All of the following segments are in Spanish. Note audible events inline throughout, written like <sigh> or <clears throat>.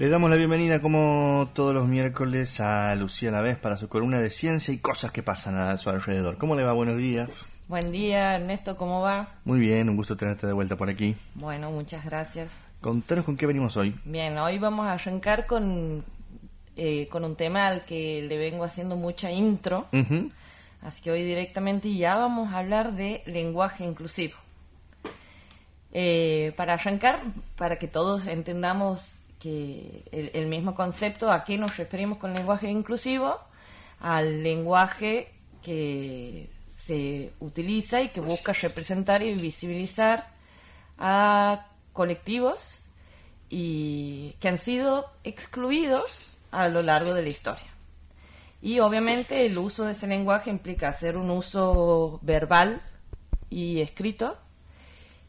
Le damos la bienvenida como todos los miércoles a Lucía La Vez para su columna de ciencia y cosas que pasan a su alrededor. ¿Cómo le va? Buenos días. Buen día, Ernesto, ¿cómo va? Muy bien, un gusto tenerte de vuelta por aquí. Bueno, muchas gracias. Contanos con qué venimos hoy. Bien, hoy vamos a arrancar con, eh, con un tema al que le vengo haciendo mucha intro. Así que hoy directamente ya vamos a hablar de lenguaje inclusivo. Eh, para arrancar, para que todos entendamos que el, mismo concepto, a qué nos referimos con lenguaje inclusivo, al lenguaje que se utiliza y que busca representar y visibilizar a colectivos y que han sido excluidos a lo largo de la historia. Y obviamente el uso de ese lenguaje implica hacer un uso verbal y escrito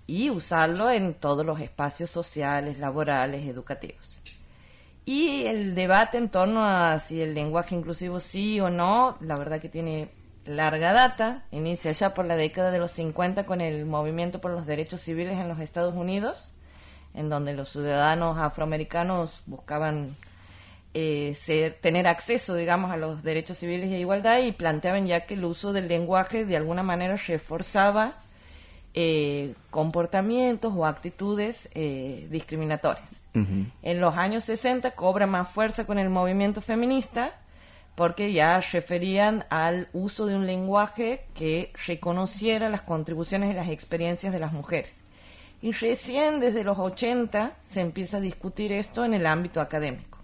y usarlo en todos los espacios sociales, laborales, educativos. Y el debate en torno a si el lenguaje inclusivo sí o no, la verdad que tiene larga data, inicia ya por la década de los 50 con el movimiento por los derechos civiles en los Estados Unidos, en donde los ciudadanos afroamericanos buscaban eh, ser, tener acceso, digamos, a los derechos civiles y a igualdad y planteaban ya que el uso del lenguaje de alguna manera reforzaba eh, comportamientos o actitudes eh, discriminatorias. En los años 60 cobra más fuerza con el movimiento feminista porque ya referían al uso de un lenguaje que reconociera las contribuciones y las experiencias de las mujeres. Y recién desde los 80 se empieza a discutir esto en el ámbito académico.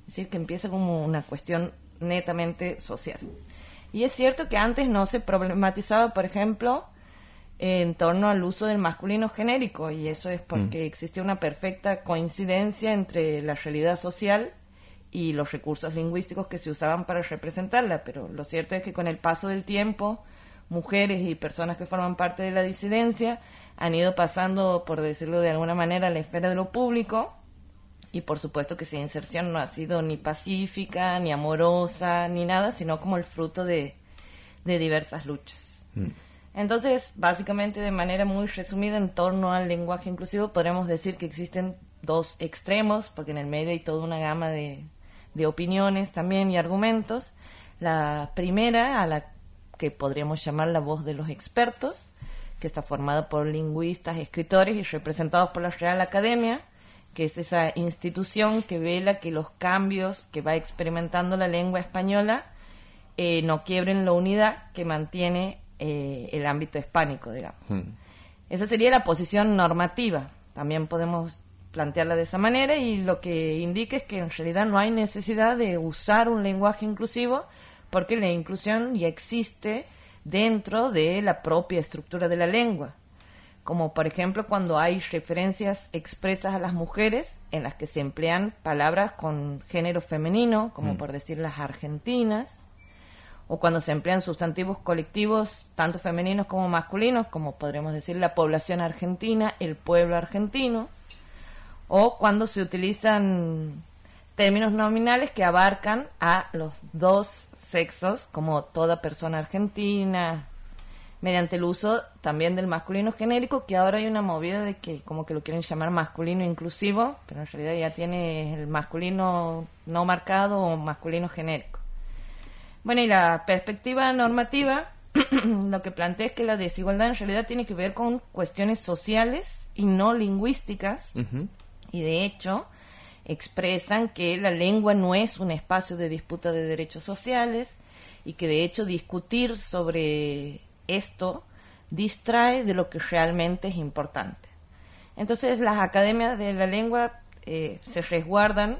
Es decir, que empieza como una cuestión netamente social. Y es cierto que antes no se problematizaba, por ejemplo, en torno al uso del masculino genérico, y eso es porque existía una perfecta coincidencia entre la realidad social y los recursos lingüísticos que se usaban para representarla, pero lo cierto es que con el paso del tiempo, mujeres y personas que forman parte de la disidencia han ido pasando, por decirlo de alguna manera, a la esfera de lo público, y por supuesto que esa inserción no ha sido ni pacífica, ni amorosa, ni nada, sino como el fruto de, de diversas luchas. Mm. Entonces, básicamente, de manera muy resumida, en torno al lenguaje inclusivo, podemos decir que existen dos extremos, porque en el medio hay toda una gama de, de opiniones también y argumentos. La primera, a la que podríamos llamar la voz de los expertos, que está formada por lingüistas, escritores y representados por la Real Academia, que es esa institución que vela que los cambios que va experimentando la lengua española eh, no quiebren la unidad que mantiene eh, el ámbito hispánico, digamos. Mm. Esa sería la posición normativa. También podemos plantearla de esa manera y lo que indica es que en realidad no hay necesidad de usar un lenguaje inclusivo porque la inclusión ya existe dentro de la propia estructura de la lengua. Como por ejemplo cuando hay referencias expresas a las mujeres en las que se emplean palabras con género femenino, como Mm. por decir las argentinas, o cuando se emplean sustantivos colectivos, tanto femeninos como masculinos, como podremos decir la población argentina, el pueblo argentino, o cuando se utilizan términos nominales que abarcan a los dos sexos, como toda persona argentina, mediante el uso también del masculino genérico, que ahora hay una movida de que como que lo quieren llamar masculino inclusivo, pero en realidad ya tiene el masculino no marcado o masculino genérico. Bueno, y la perspectiva normativa <clears throat> lo que plantea es que la desigualdad en realidad tiene que ver con cuestiones sociales y no lingüísticas, y de hecho expresan que la lengua no es un espacio de disputa de derechos sociales y que de hecho discutir sobre esto distrae de lo que realmente es importante. Entonces las academias de la lengua eh, se resguardan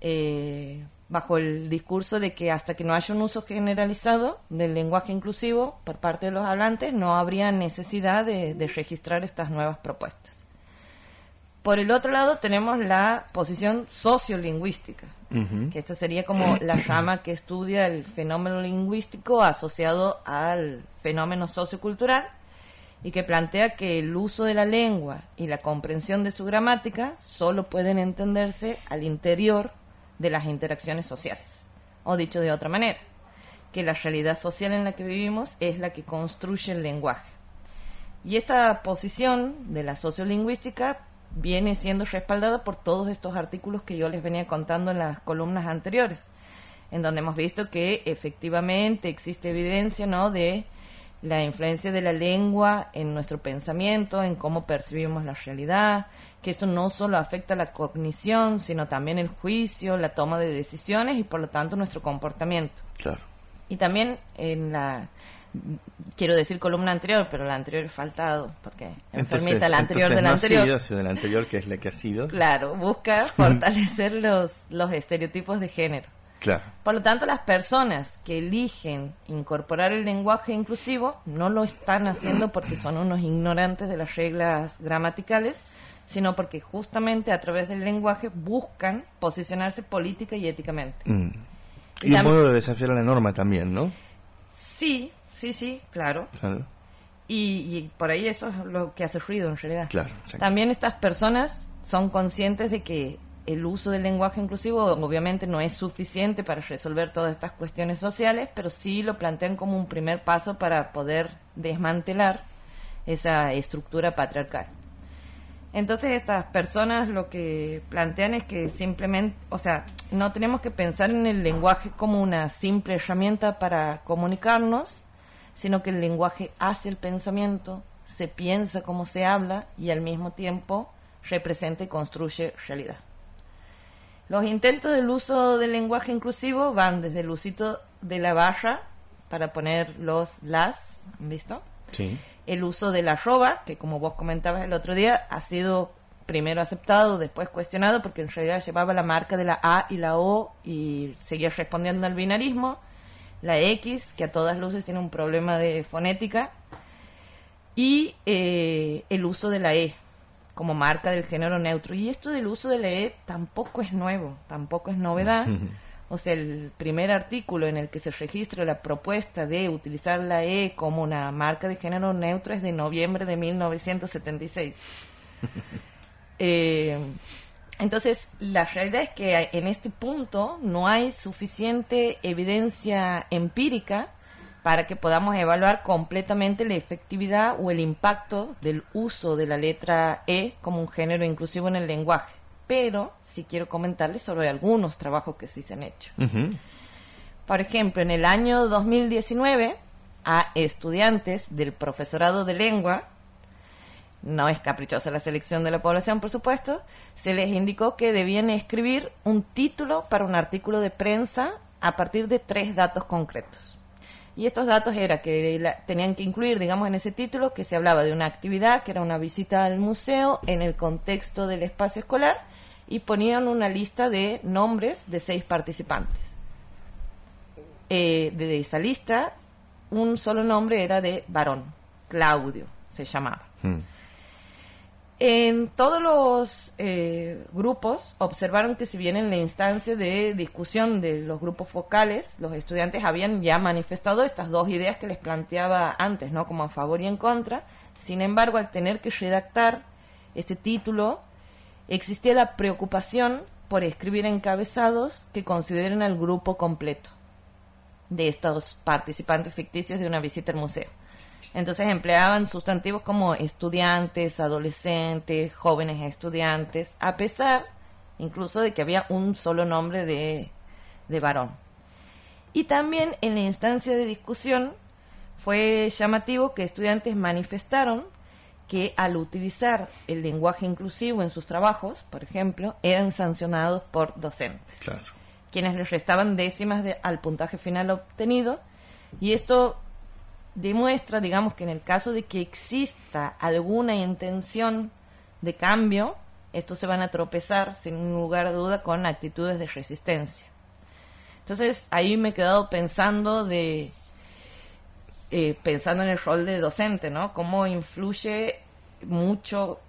eh, bajo el discurso de que hasta que no haya un uso generalizado del lenguaje inclusivo por parte de los hablantes, no habría necesidad de, de registrar estas nuevas propuestas. Por el otro lado tenemos la posición sociolingüística, que esta sería como la rama que estudia el fenómeno lingüístico asociado al fenómeno sociocultural y que plantea que el uso de la lengua y la comprensión de su gramática solo pueden entenderse al interior de las interacciones sociales. O dicho de otra manera, que la realidad social en la que vivimos es la que construye el lenguaje. Y esta posición de la sociolingüística viene siendo respaldada por todos estos artículos que yo les venía contando en las columnas anteriores, en donde hemos visto que efectivamente existe evidencia, ¿no?, de la influencia de la lengua en nuestro pensamiento, en cómo percibimos la realidad, que esto no solo afecta la cognición, sino también el juicio, la toma de decisiones y por lo tanto nuestro comportamiento. Claro. Y también en la quiero decir columna anterior, pero la anterior faltado, porque enfermita la anterior de la no anterior. Ha sido, de la anterior, que es la que ha sido. Claro, busca fortalecer los, los estereotipos de género. Claro. Por lo tanto, las personas que eligen incorporar el lenguaje inclusivo no lo están haciendo porque son unos ignorantes de las reglas gramaticales, sino porque justamente a través del lenguaje buscan posicionarse política y éticamente. Mm. Y, y un modo de desafiar a la norma también, ¿no? Sí, sí, sí, claro. Claro. Y, y, por ahí eso es lo que hace ruido en realidad. Claro, También estas personas son conscientes de que el uso del lenguaje inclusivo obviamente no es suficiente para resolver todas estas cuestiones sociales, pero sí lo plantean como un primer paso para poder desmantelar esa estructura patriarcal. Entonces estas personas lo que plantean es que simplemente, o sea, no tenemos que pensar en el lenguaje como una simple herramienta para comunicarnos, sino que el lenguaje hace el pensamiento, se piensa como se habla y al mismo tiempo representa y construye realidad. Los intentos del uso del lenguaje inclusivo van desde el usito de la barra para poner los las, ¿han visto? Sí. El uso de la arroba, que como vos comentabas el otro día, ha sido primero aceptado, después cuestionado, porque en realidad llevaba la marca de la A y la O y seguía respondiendo al binarismo. La X, que a todas luces tiene un problema de fonética. Y eh, el uso de la E, como marca del género neutro. Y esto del uso de la E tampoco es nuevo, tampoco es novedad. <laughs> O sea, el primer artículo en el que se registra la propuesta de utilizar la E como una marca de género neutro es de noviembre de 1976. <laughs> eh, entonces, la realidad es que en este punto no hay suficiente evidencia empírica para que podamos evaluar completamente la efectividad o el impacto del uso de la letra E como un género inclusivo en el lenguaje. Pero sí quiero comentarles sobre algunos trabajos que sí se han hecho. Uh -huh. Por ejemplo, en el año 2019, a estudiantes del profesorado de lengua, no es caprichosa la selección de la población, por supuesto, se les indicó que debían escribir un título para un artículo de prensa a partir de tres datos concretos. Y estos datos era que la, tenían que incluir, digamos, en ese título que se hablaba de una actividad que era una visita al museo en el contexto del espacio escolar y ponían una lista de nombres de seis participantes. Eh, de esa lista, un solo nombre era de varón, Claudio se llamaba. Hmm. En todos los eh, grupos observaron que si bien en la instancia de discusión de los grupos focales, los estudiantes habían ya manifestado estas dos ideas que les planteaba antes, ¿no? Como a favor y en contra. Sin embargo, al tener que redactar este título, existía la preocupación por escribir encabezados que consideren al grupo completo de estos participantes ficticios de una visita al museo. Entonces empleaban sustantivos como estudiantes, adolescentes, jóvenes estudiantes, a pesar incluso de que había un solo nombre de, de varón. Y también en la instancia de discusión fue llamativo que estudiantes manifestaron que al utilizar el lenguaje inclusivo en sus trabajos, por ejemplo, eran sancionados por docentes, Claro. quienes les restaban décimas de- al puntaje final obtenido, y esto demuestra, digamos, que en el caso de que exista alguna intención de cambio, estos se van a tropezar, sin lugar a duda, con actitudes de resistencia. Entonces, ahí me he quedado pensando de eh, pensando en el rol de docente, ¿no? Cómo influye mucho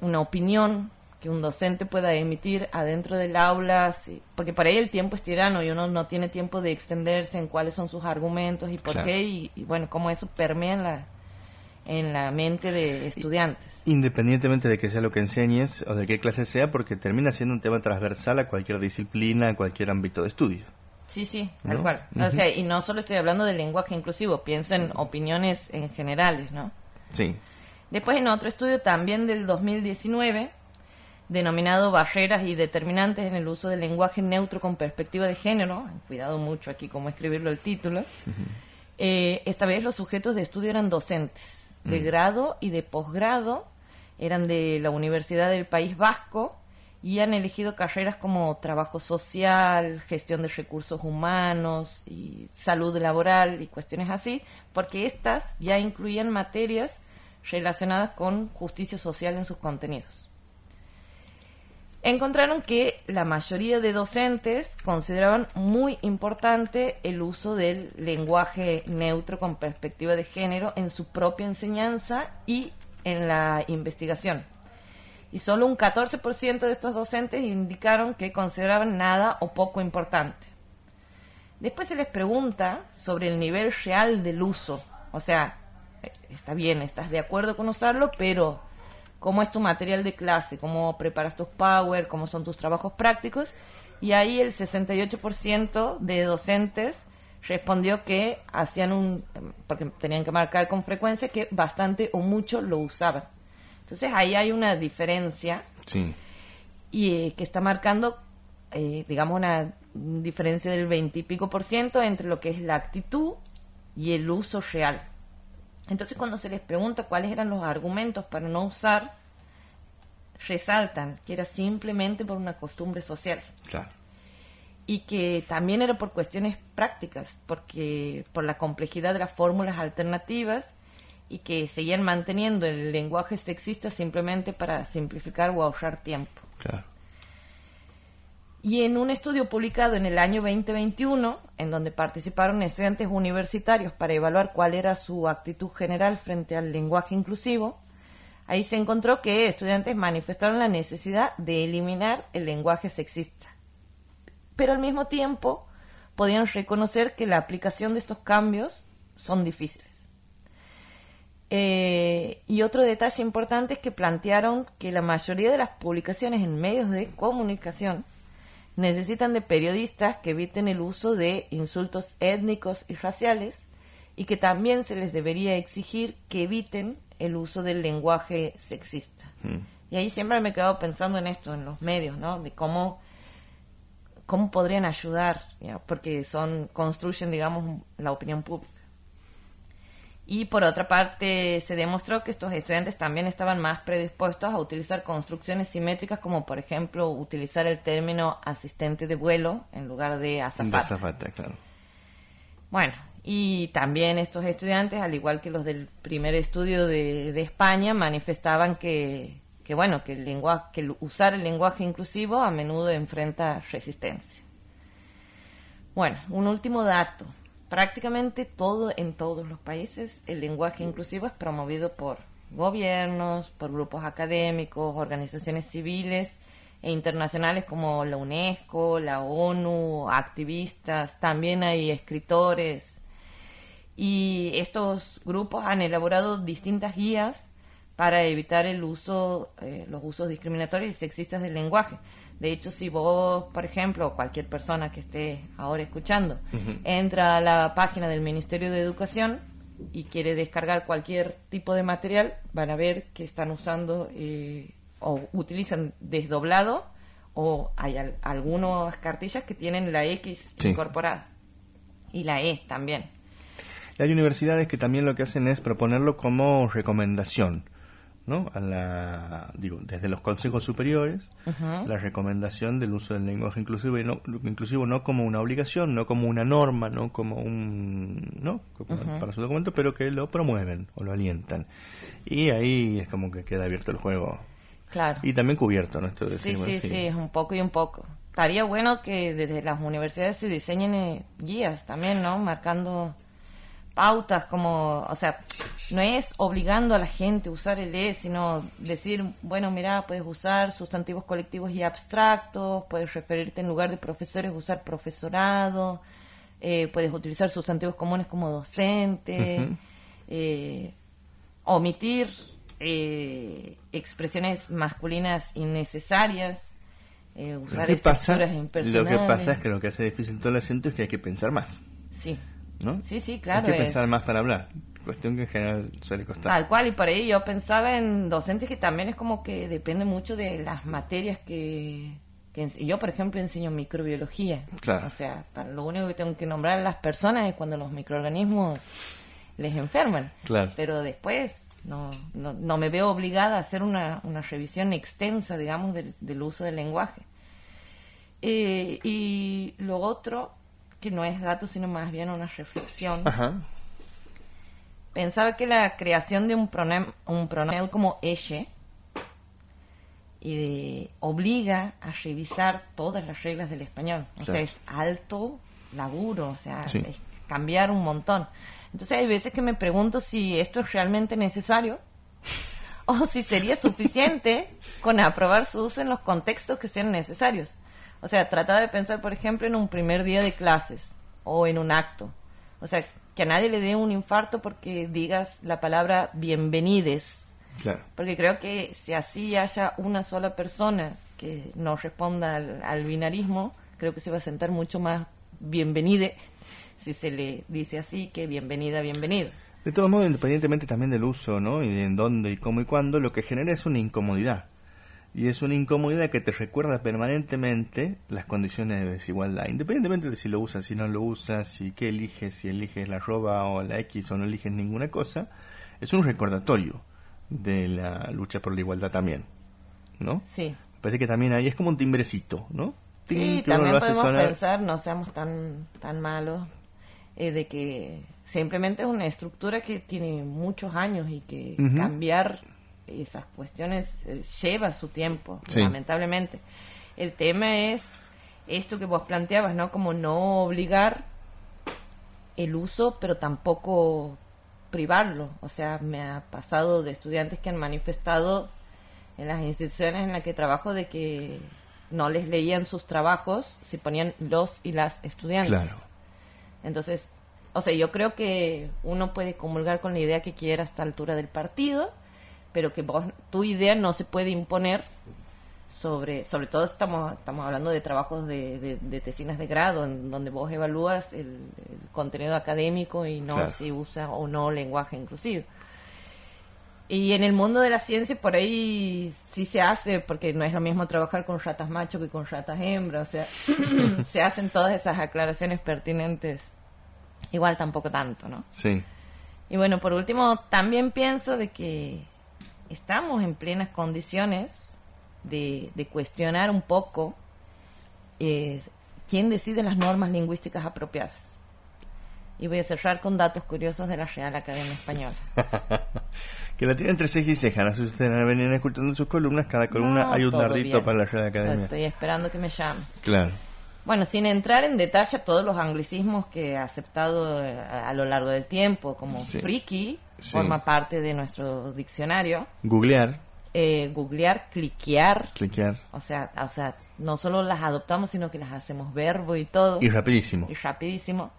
una opinión que un docente pueda emitir adentro del aula, sí, porque para ahí el tiempo es tirano y uno no tiene tiempo de extenderse en cuáles son sus argumentos y por Claro. qué, y, y bueno, cómo eso permea en la, en la mente de estudiantes. Independientemente de que sea lo que enseñes o de qué clase sea, porque termina siendo un tema transversal a cualquier disciplina, a cualquier ámbito de estudio. Sí, sí, tal ¿No? cual. O sea, y no solo estoy hablando del lenguaje inclusivo, pienso en opiniones en generales, ¿no? Sí. Después, en otro estudio también del 2019, denominado barreras y determinantes en el uso del lenguaje neutro con perspectiva de género, cuidado mucho aquí cómo escribirlo el título, eh, esta vez los sujetos de estudio eran docentes de Mm. grado y de posgrado, eran de la Universidad del País Vasco y han elegido carreras como trabajo social, gestión de recursos humanos salud laboral y cuestiones así, porque estas ya incluían materias relacionadas con justicia social en sus contenidos encontraron que la mayoría de docentes consideraban muy importante el uso del lenguaje neutro con perspectiva de género en su propia enseñanza y en la investigación. Y solo un 14% de estos docentes indicaron que consideraban nada o poco importante. Después se les pregunta sobre el nivel real del uso. O sea, eh, está bien, estás de acuerdo con usarlo, pero cómo es tu material de clase, cómo preparas tus power, cómo son tus trabajos prácticos. Y ahí el 68% de docentes respondió que hacían un, porque tenían que marcar con frecuencia, que bastante o mucho lo usaban. Entonces ahí hay una diferencia Sí. y eh, que está marcando, eh, digamos, una diferencia del 20 y pico por ciento entre lo que es la actitud y el uso real. Entonces, cuando se les pregunta cuáles eran los argumentos para no usar, resaltan que era simplemente por una costumbre social Claro. y que también era por cuestiones prácticas, porque por la complejidad de las fórmulas alternativas y que seguían manteniendo el lenguaje sexista simplemente para simplificar o ahorrar tiempo. Claro. Y en un estudio publicado en el año 2021, en donde participaron estudiantes universitarios para evaluar cuál era su actitud general frente al lenguaje inclusivo, ahí se encontró que estudiantes manifestaron la necesidad de eliminar el lenguaje sexista. Pero al mismo tiempo podían reconocer que la aplicación de estos cambios son difíciles. Eh, y otro detalle importante es que plantearon que la mayoría de las publicaciones en medios de comunicación necesitan de periodistas que eviten el uso de insultos étnicos y raciales y que también se les debería exigir que eviten el uso del lenguaje sexista. Mm. Y ahí siempre me he quedado pensando en esto, en los medios, ¿no? De cómo, cómo podrían ayudar, ¿ya? porque son construyen, digamos, la opinión pública. Y por otra parte, se demostró que estos estudiantes también estaban más predispuestos a utilizar construcciones simétricas, como por ejemplo utilizar el término asistente de vuelo en lugar de De azafata. azafata, claro. Bueno, y también estos estudiantes, al igual que los del primer estudio de, de España, manifestaban que, que bueno, que el lenguaje, que el usar el lenguaje inclusivo a menudo enfrenta resistencia. Bueno, un último dato. Prácticamente todo en todos los países el lenguaje inclusivo es promovido por gobiernos, por grupos académicos, organizaciones civiles e internacionales como la UNESCO, la ONU, activistas, también hay escritores. Y estos grupos han elaborado distintas guías para evitar el uso, eh, los usos discriminatorios y sexistas del lenguaje. De hecho, si vos, por ejemplo, o cualquier persona que esté ahora escuchando, entra a la página del Ministerio de Educación y quiere descargar cualquier tipo de material, van a ver que están usando eh, o utilizan desdoblado o hay al- algunas cartillas que tienen la X Sí. incorporada y la E también. Y hay universidades que también lo que hacen es proponerlo como recomendación, ¿no? A la, digo, desde los consejos superiores, la recomendación del uso del lenguaje inclusivo, y no, inclusivo no como una obligación, no como una norma, no como un, ¿no? Como Para su documento, pero que lo promueven o lo alientan. Y ahí es como que queda abierto el juego. Claro. Y también cubierto, ¿no? Esto de Sí, sí, bueno, sí, es un poco y un poco. Estaría bueno que desde las universidades se diseñen eh, guías también, ¿no? Marcando pautas como, o sea, no es obligando a la gente a usar el E, sino decir, bueno, mira, puedes usar sustantivos colectivos y abstractos, puedes referirte en lugar de profesores, usar profesorado, eh, puedes utilizar sustantivos comunes como docente, eh, omitir eh, expresiones masculinas innecesarias, eh, usar que, pasa, estructuras lo impersonales. que pasa es que lo que hace difícil todo el acento es que hay que pensar más, Sí, ¿no? sí, sí, claro. hay que es- pensar más para hablar. cuestión que en general suele costar. Tal cual, y por ahí yo pensaba en docentes que también es como que depende mucho de las materias que, que yo, por ejemplo, enseño microbiología. Claro. O sea, para lo único que tengo que nombrar a las personas es cuando los microorganismos les enferman. Claro. Pero después no, no, no me veo obligada a hacer una, una revisión extensa, digamos, del, del uso del lenguaje. Eh, y lo otro, que no es dato, sino más bien una reflexión. Ajá. Pensaba que la creación de un pronombre, un como ella obliga a revisar todas las reglas del español. O Sí. sea, es alto laburo, o sea, Sí. es cambiar un montón. Entonces hay veces que me pregunto si esto es realmente necesario <laughs> o si sería suficiente con aprobar su uso en los contextos que sean necesarios. O sea, tratar de pensar, por ejemplo, en un primer día de clases o en un acto. O sea, que a nadie le dé un infarto porque digas la palabra bienvenides. Claro. Porque creo que si así haya una sola persona que no responda al, al binarismo, creo que se va a sentar mucho más bienvenide si se le dice así que bienvenida, bienvenido. De todos modos, independientemente también del uso, ¿no? Y de en dónde y cómo y cuándo, lo que genera es una incomodidad. Y es una incomodidad que te recuerda permanentemente las condiciones de desigualdad. Independientemente de si lo usas, si no lo usas, si qué eliges, si eliges la arroba o la X o no eliges ninguna cosa, es un recordatorio de la lucha por la igualdad también, ¿no? Sí. Parece que también ahí es como un timbrecito, ¿no? Sí, que también podemos sonar. pensar, no seamos tan, tan malos, eh, de que simplemente es una estructura que tiene muchos años y que cambiar esas cuestiones eh, lleva su tiempo, Sí. lamentablemente. El tema es esto que vos planteabas, ¿no? Como no obligar el uso, pero tampoco privarlo. O sea, me ha pasado de estudiantes que han manifestado en las instituciones en las que trabajo de que no les leían sus trabajos, se ponían los y las estudiantes. Claro. Entonces, o sea, yo creo que uno puede comulgar con la idea que quiera a esta altura del partido, pero que vos, tu idea no se puede imponer sobre, sobre todo estamos, estamos hablando de trabajos de, de, de tesinas de grado, en donde vos evalúas el, el contenido académico y no Claro. si usa o no lenguaje inclusivo. Y en el mundo de la ciencia por ahí sí se hace, porque no es lo mismo trabajar con ratas macho que con ratas hembra, o sea, <coughs> se hacen todas esas aclaraciones pertinentes. Igual tampoco tanto, ¿no? Sí. Y bueno, por último, también pienso de que estamos en plenas condiciones de, de cuestionar un poco eh, quién decide las normas lingüísticas apropiadas. Y voy a cerrar con datos curiosos de la Real Academia Española. <laughs> Que la tiene entre ceja y ceja. No sé si ustedes venían escuchando sus columnas. Cada columna No, hay un dardito bien. para la Real Academia. Estoy esperando que me llamen. Claro. Bueno, sin entrar en detalle a todos los anglicismos que he aceptado eh, a, lo largo del tiempo, como Sí. friki, Sí. forma parte de nuestro diccionario, Googlear, eh, googlear, cliquear, cliquear. o sea, o sea, no solo las adoptamos, sino que las hacemos verbo y todo, Y rapidísimo. y rapidísimo.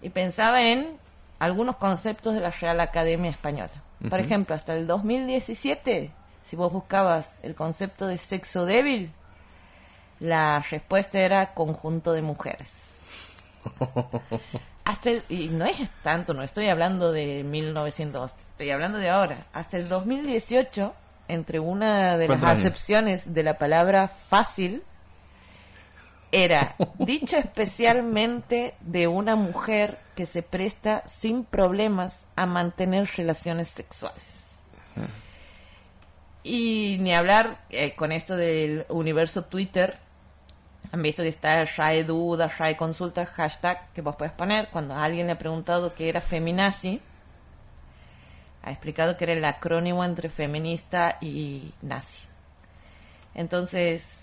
Y pensaba en algunos conceptos de la Real Academia Española. Por ejemplo, hasta el 2017, si vos buscabas el concepto de sexo débil, la respuesta era conjunto de mujeres. <laughs> Hasta el, y no es tanto, no estoy hablando de 1900, estoy hablando de ahora. Hasta el 2018, entre una de las acepciones de la palabra fácil, era <laughs> dicho especialmente de una mujer que se presta sin problemas a mantener relaciones sexuales. Y ni hablar eh, con esto del universo Twitter. Han visto que está Rai Duda, Rai Consulta, hashtag que vos puedes poner. Cuando alguien le ha preguntado qué era feminazi, ha explicado que era el acrónimo entre feminista y nazi. Entonces,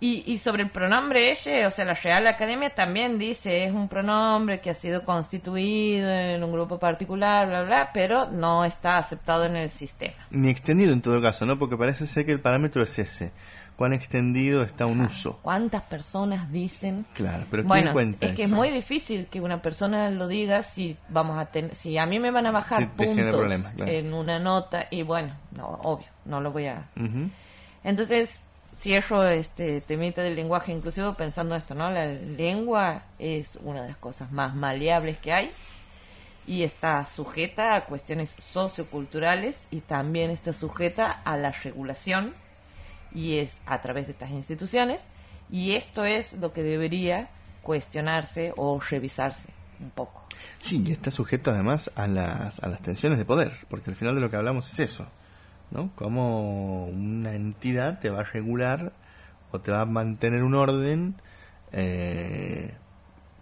y, y sobre el pronombre ella, o sea, la Real Academia también dice es un pronombre que ha sido constituido en un grupo particular, bla, bla, pero no está aceptado en el sistema. Ni extendido en todo caso, ¿no? Porque parece ser que el parámetro es ese. Cuán extendido está un uso. ¿Cuántas personas dicen? Claro, pero ¿quién bueno, cuenta es que es muy difícil que una persona lo diga si vamos a tener, si a mí me van a bajar Sí, puntos problemas, claro. en una nota y bueno, no, obvio, no lo voy a. Ujú. Entonces cierro este temita del lenguaje inclusivo pensando esto, ¿no? La lengua es una de las cosas más maleables que hay y está sujeta a cuestiones socioculturales y también está sujeta a la regulación y es a través de estas instituciones y esto es lo que debería cuestionarse o revisarse un poco. Sí, y está sujeto además a las, a las tensiones de poder, porque al final de lo que hablamos es eso, ¿no? Cómo una entidad te va a regular o te va a mantener un orden eh,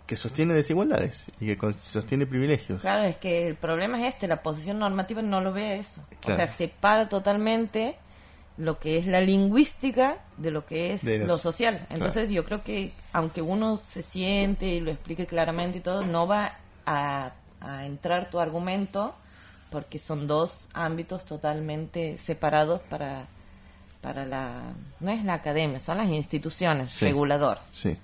que sostiene desigualdades y que sostiene privilegios. Claro, es que el problema es este, la posición normativa no lo ve eso. O sea, separa totalmente lo que es la lingüística de lo que es lo social. Entonces yo creo que aunque uno se siente y lo explique claramente y todo, no va a, a entrar tu argumento porque son dos ámbitos totalmente separados para para la no es la academia son las instituciones reguladoras sí.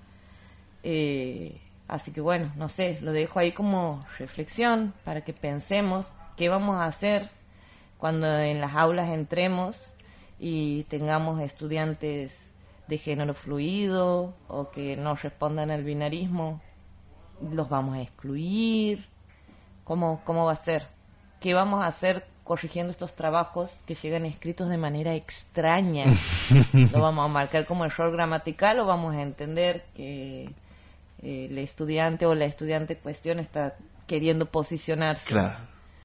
Eh, Así que bueno, no sé, lo dejo ahí como reflexión para que pensemos qué vamos a hacer cuando en las aulas entremos y tengamos estudiantes de género fluido o que no respondan al binarismo. ¿Los vamos a excluir? ¿Cómo, cómo va a ser? ¿Qué vamos a hacer corrigiendo estos trabajos que llegan escritos de manera extraña? <laughs> ¿Lo vamos a marcar como error gramatical o vamos a entender que el estudiante o la estudiante en cuestión está queriendo posicionarse